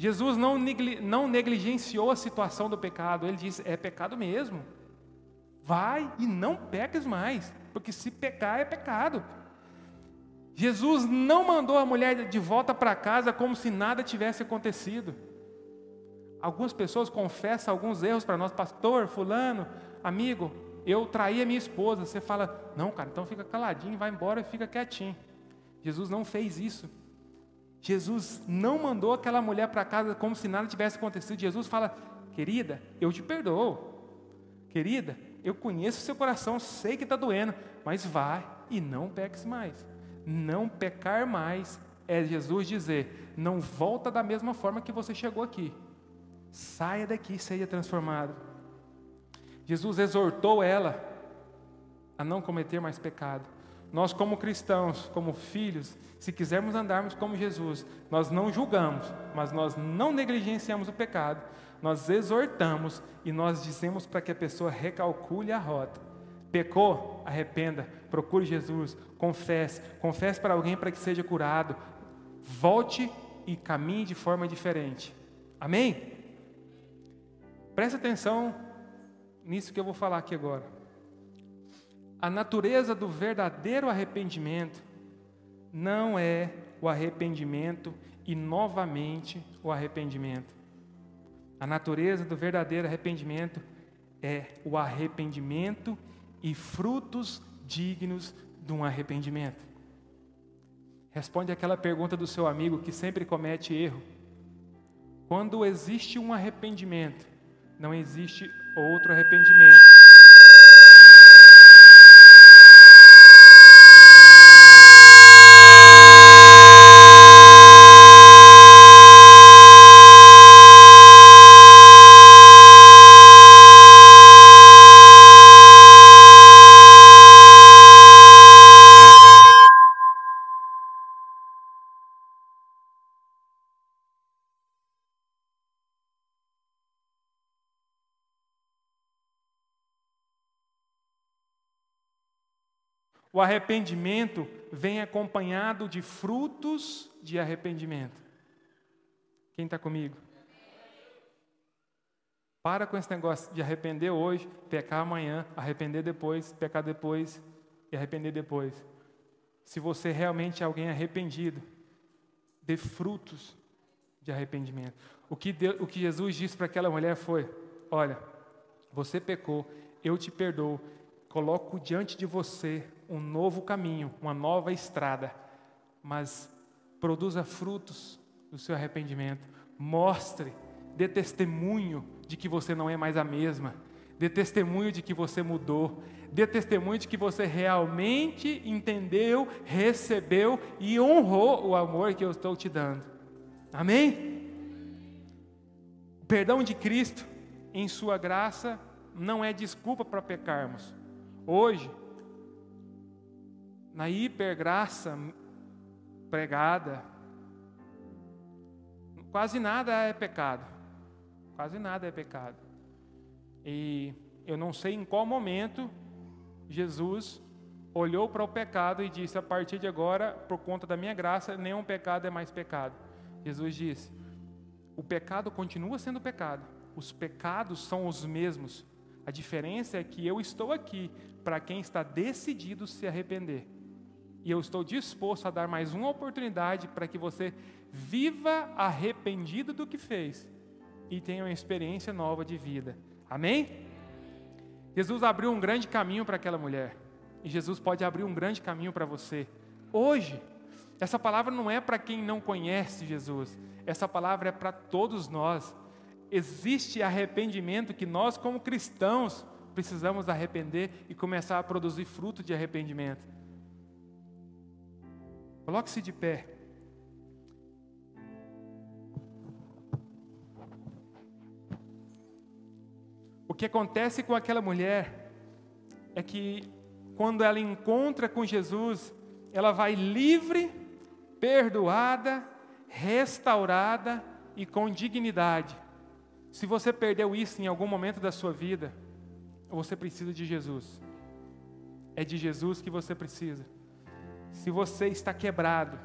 Jesus não, não negligenciou a situação do pecado, ele disse: é pecado mesmo. Vai e não peques mais, porque se pecar é pecado. Jesus não mandou a mulher de volta para casa como se nada tivesse acontecido. Algumas pessoas confessam alguns erros para nós, pastor, fulano, amigo, eu traí a minha esposa. Você fala, não, cara, então fica caladinho, vai embora e fica quietinho. Jesus não fez isso. Jesus não mandou aquela mulher para casa como se nada tivesse acontecido. Jesus fala, querida, eu te perdoo. Querida, eu conheço o seu coração, sei que está doendo, mas vai e não peques mais. Não pecar mais é Jesus dizer: não volta da mesma forma que você chegou aqui. Saia daqui e seja transformado. Jesus exortou ela a não cometer mais pecado. Nós, como cristãos, como filhos, se quisermos andarmos como Jesus, nós não julgamos, mas nós não negligenciamos o pecado, nós exortamos e nós dizemos para que a pessoa recalcule a rota. Pecou? Arrependa, procure Jesus, confesse, confesse para alguém para que seja curado, volte e caminhe de forma diferente. Amém? Preste atenção nisso que eu vou falar aqui agora. A natureza do verdadeiro arrependimento não é o arrependimento e novamente o arrependimento. A natureza do verdadeiro arrependimento é o arrependimento e frutos dignos de um arrependimento. Responde aquela pergunta do seu amigo que sempre comete erro. Quando existe um arrependimento, não existe outro arrependimento. O arrependimento vem acompanhado de frutos de arrependimento. Quem está comigo? Para com esse negócio de arrepender hoje, pecar amanhã, arrepender depois, pecar depois e arrepender depois. Se você realmente é alguém arrependido, dê frutos de arrependimento. O que, Deus, o que Jesus disse para aquela mulher foi: Olha, você pecou, eu te perdoo, coloco diante de você um novo caminho, uma nova estrada, mas produza frutos do seu arrependimento. Mostre, dê testemunho de que você não é mais a mesma, dê testemunho de que você mudou, dê testemunho de que você realmente entendeu, recebeu e honrou o amor que eu estou te dando. Amém? O perdão de Cristo, em Sua graça, não é desculpa para pecarmos. Hoje, na hipergraça pregada, quase nada é pecado. Quase nada é pecado. E eu não sei em qual momento Jesus olhou para o pecado e disse: a partir de agora, por conta da minha graça, nenhum pecado é mais pecado. Jesus disse: o pecado continua sendo pecado, os pecados são os mesmos. A diferença é que eu estou aqui para quem está decidido se arrepender. E eu estou disposto a dar mais uma oportunidade para que você viva arrependido do que fez e tenha uma experiência nova de vida. Amém? Jesus abriu um grande caminho para aquela mulher. E Jesus pode abrir um grande caminho para você. Hoje, essa palavra não é para quem não conhece Jesus. Essa palavra é para todos nós. Existe arrependimento que nós, como cristãos, precisamos arrepender e começar a produzir fruto de arrependimento. Coloque-se de pé. O que acontece com aquela mulher é que, quando ela encontra com Jesus, ela vai livre, perdoada, restaurada e com dignidade. Se você perdeu isso em algum momento da sua vida, você precisa de Jesus. É de Jesus que você precisa se você está quebrado,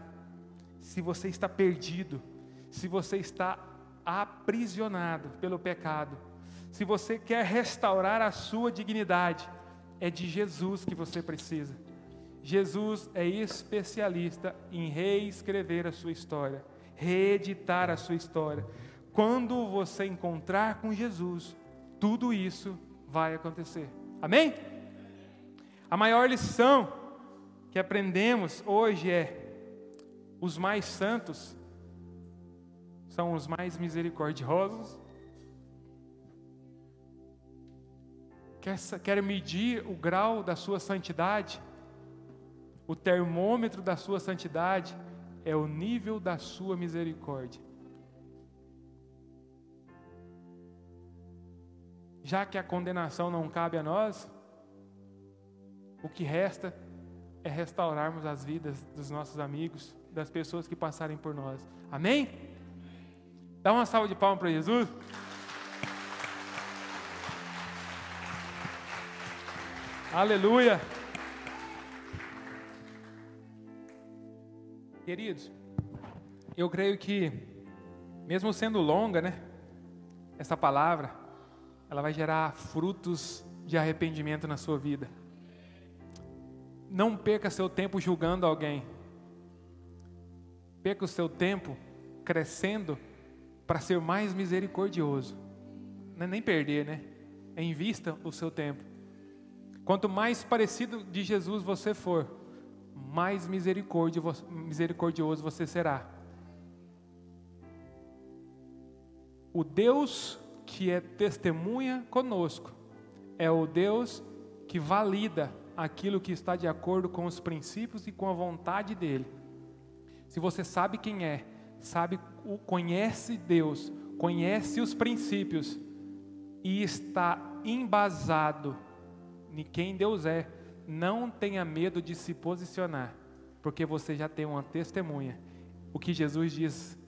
se você está perdido, se você está aprisionado pelo pecado, se você quer restaurar a sua dignidade, é de Jesus que você precisa. Jesus é especialista em reescrever a sua história, reeditar a sua história. Quando você encontrar com Jesus, tudo isso vai acontecer. Amém? A maior lição que aprendemos hoje é: os mais santos são os mais misericordiosos. Quer, quer medir o grau da sua santidade? O termômetro da sua santidade é o nível da sua misericórdia. Já que a condenação não cabe a nós, o que resta é restaurarmos as vidas dos nossos amigos, das pessoas que passarem por nós. Amém? Dá uma salva de palmas para Jesus. Aleluia. Queridos, eu creio que, mesmo sendo longa, né, essa palavra, ela vai gerar frutos de arrependimento na sua vida. Não perca seu tempo julgando alguém. Perca o seu tempo crescendo para ser mais misericordioso. Não é nem perder, né? É invista o seu tempo. Quanto mais parecido de Jesus você for, mais misericordioso você será. o Deus que é testemunha conosco é o Deus que valida aquilo que está de acordo com os princípios e com a vontade dele. Se você sabe quem é, sabe, conhece Deus, conhece os princípios e está embasado em quem Deus é, não tenha medo de se posicionar, porque você já tem uma testemunha. O que Jesus diz: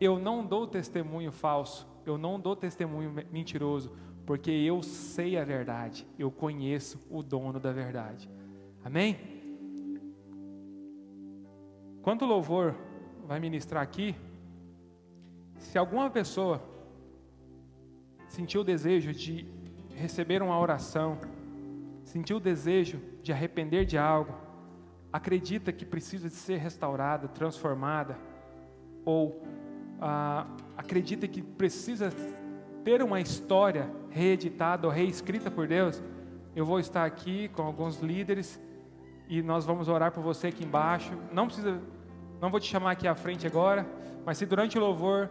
Eu não dou testemunho falso, eu não dou testemunho mentiroso, porque eu sei a verdade, eu conheço o dono da verdade. Amém? Quando o louvor vai ministrar aqui, se alguma pessoa sentiu o desejo de receber uma oração, sentiu o desejo de arrepender de algo, acredita que precisa de ser restaurada, transformada, ou ah, acredita que precisa ter uma história reeditada ou reescrita por Deus, eu vou estar aqui com alguns líderes e nós vamos orar por você aqui embaixo. Não precisa, não vou te chamar aqui à frente agora, mas se durante o louvor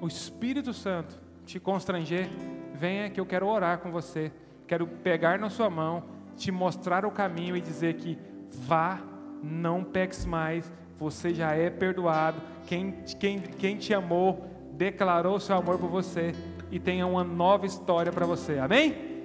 o Espírito Santo te constranger, venha que eu quero orar com você. Quero pegar na sua mão, te mostrar o caminho e dizer que vá, não peques mais, você já é perdoado. Quem, quem, quem te amou declarou seu amor por você e tenha uma nova história para você. Amém?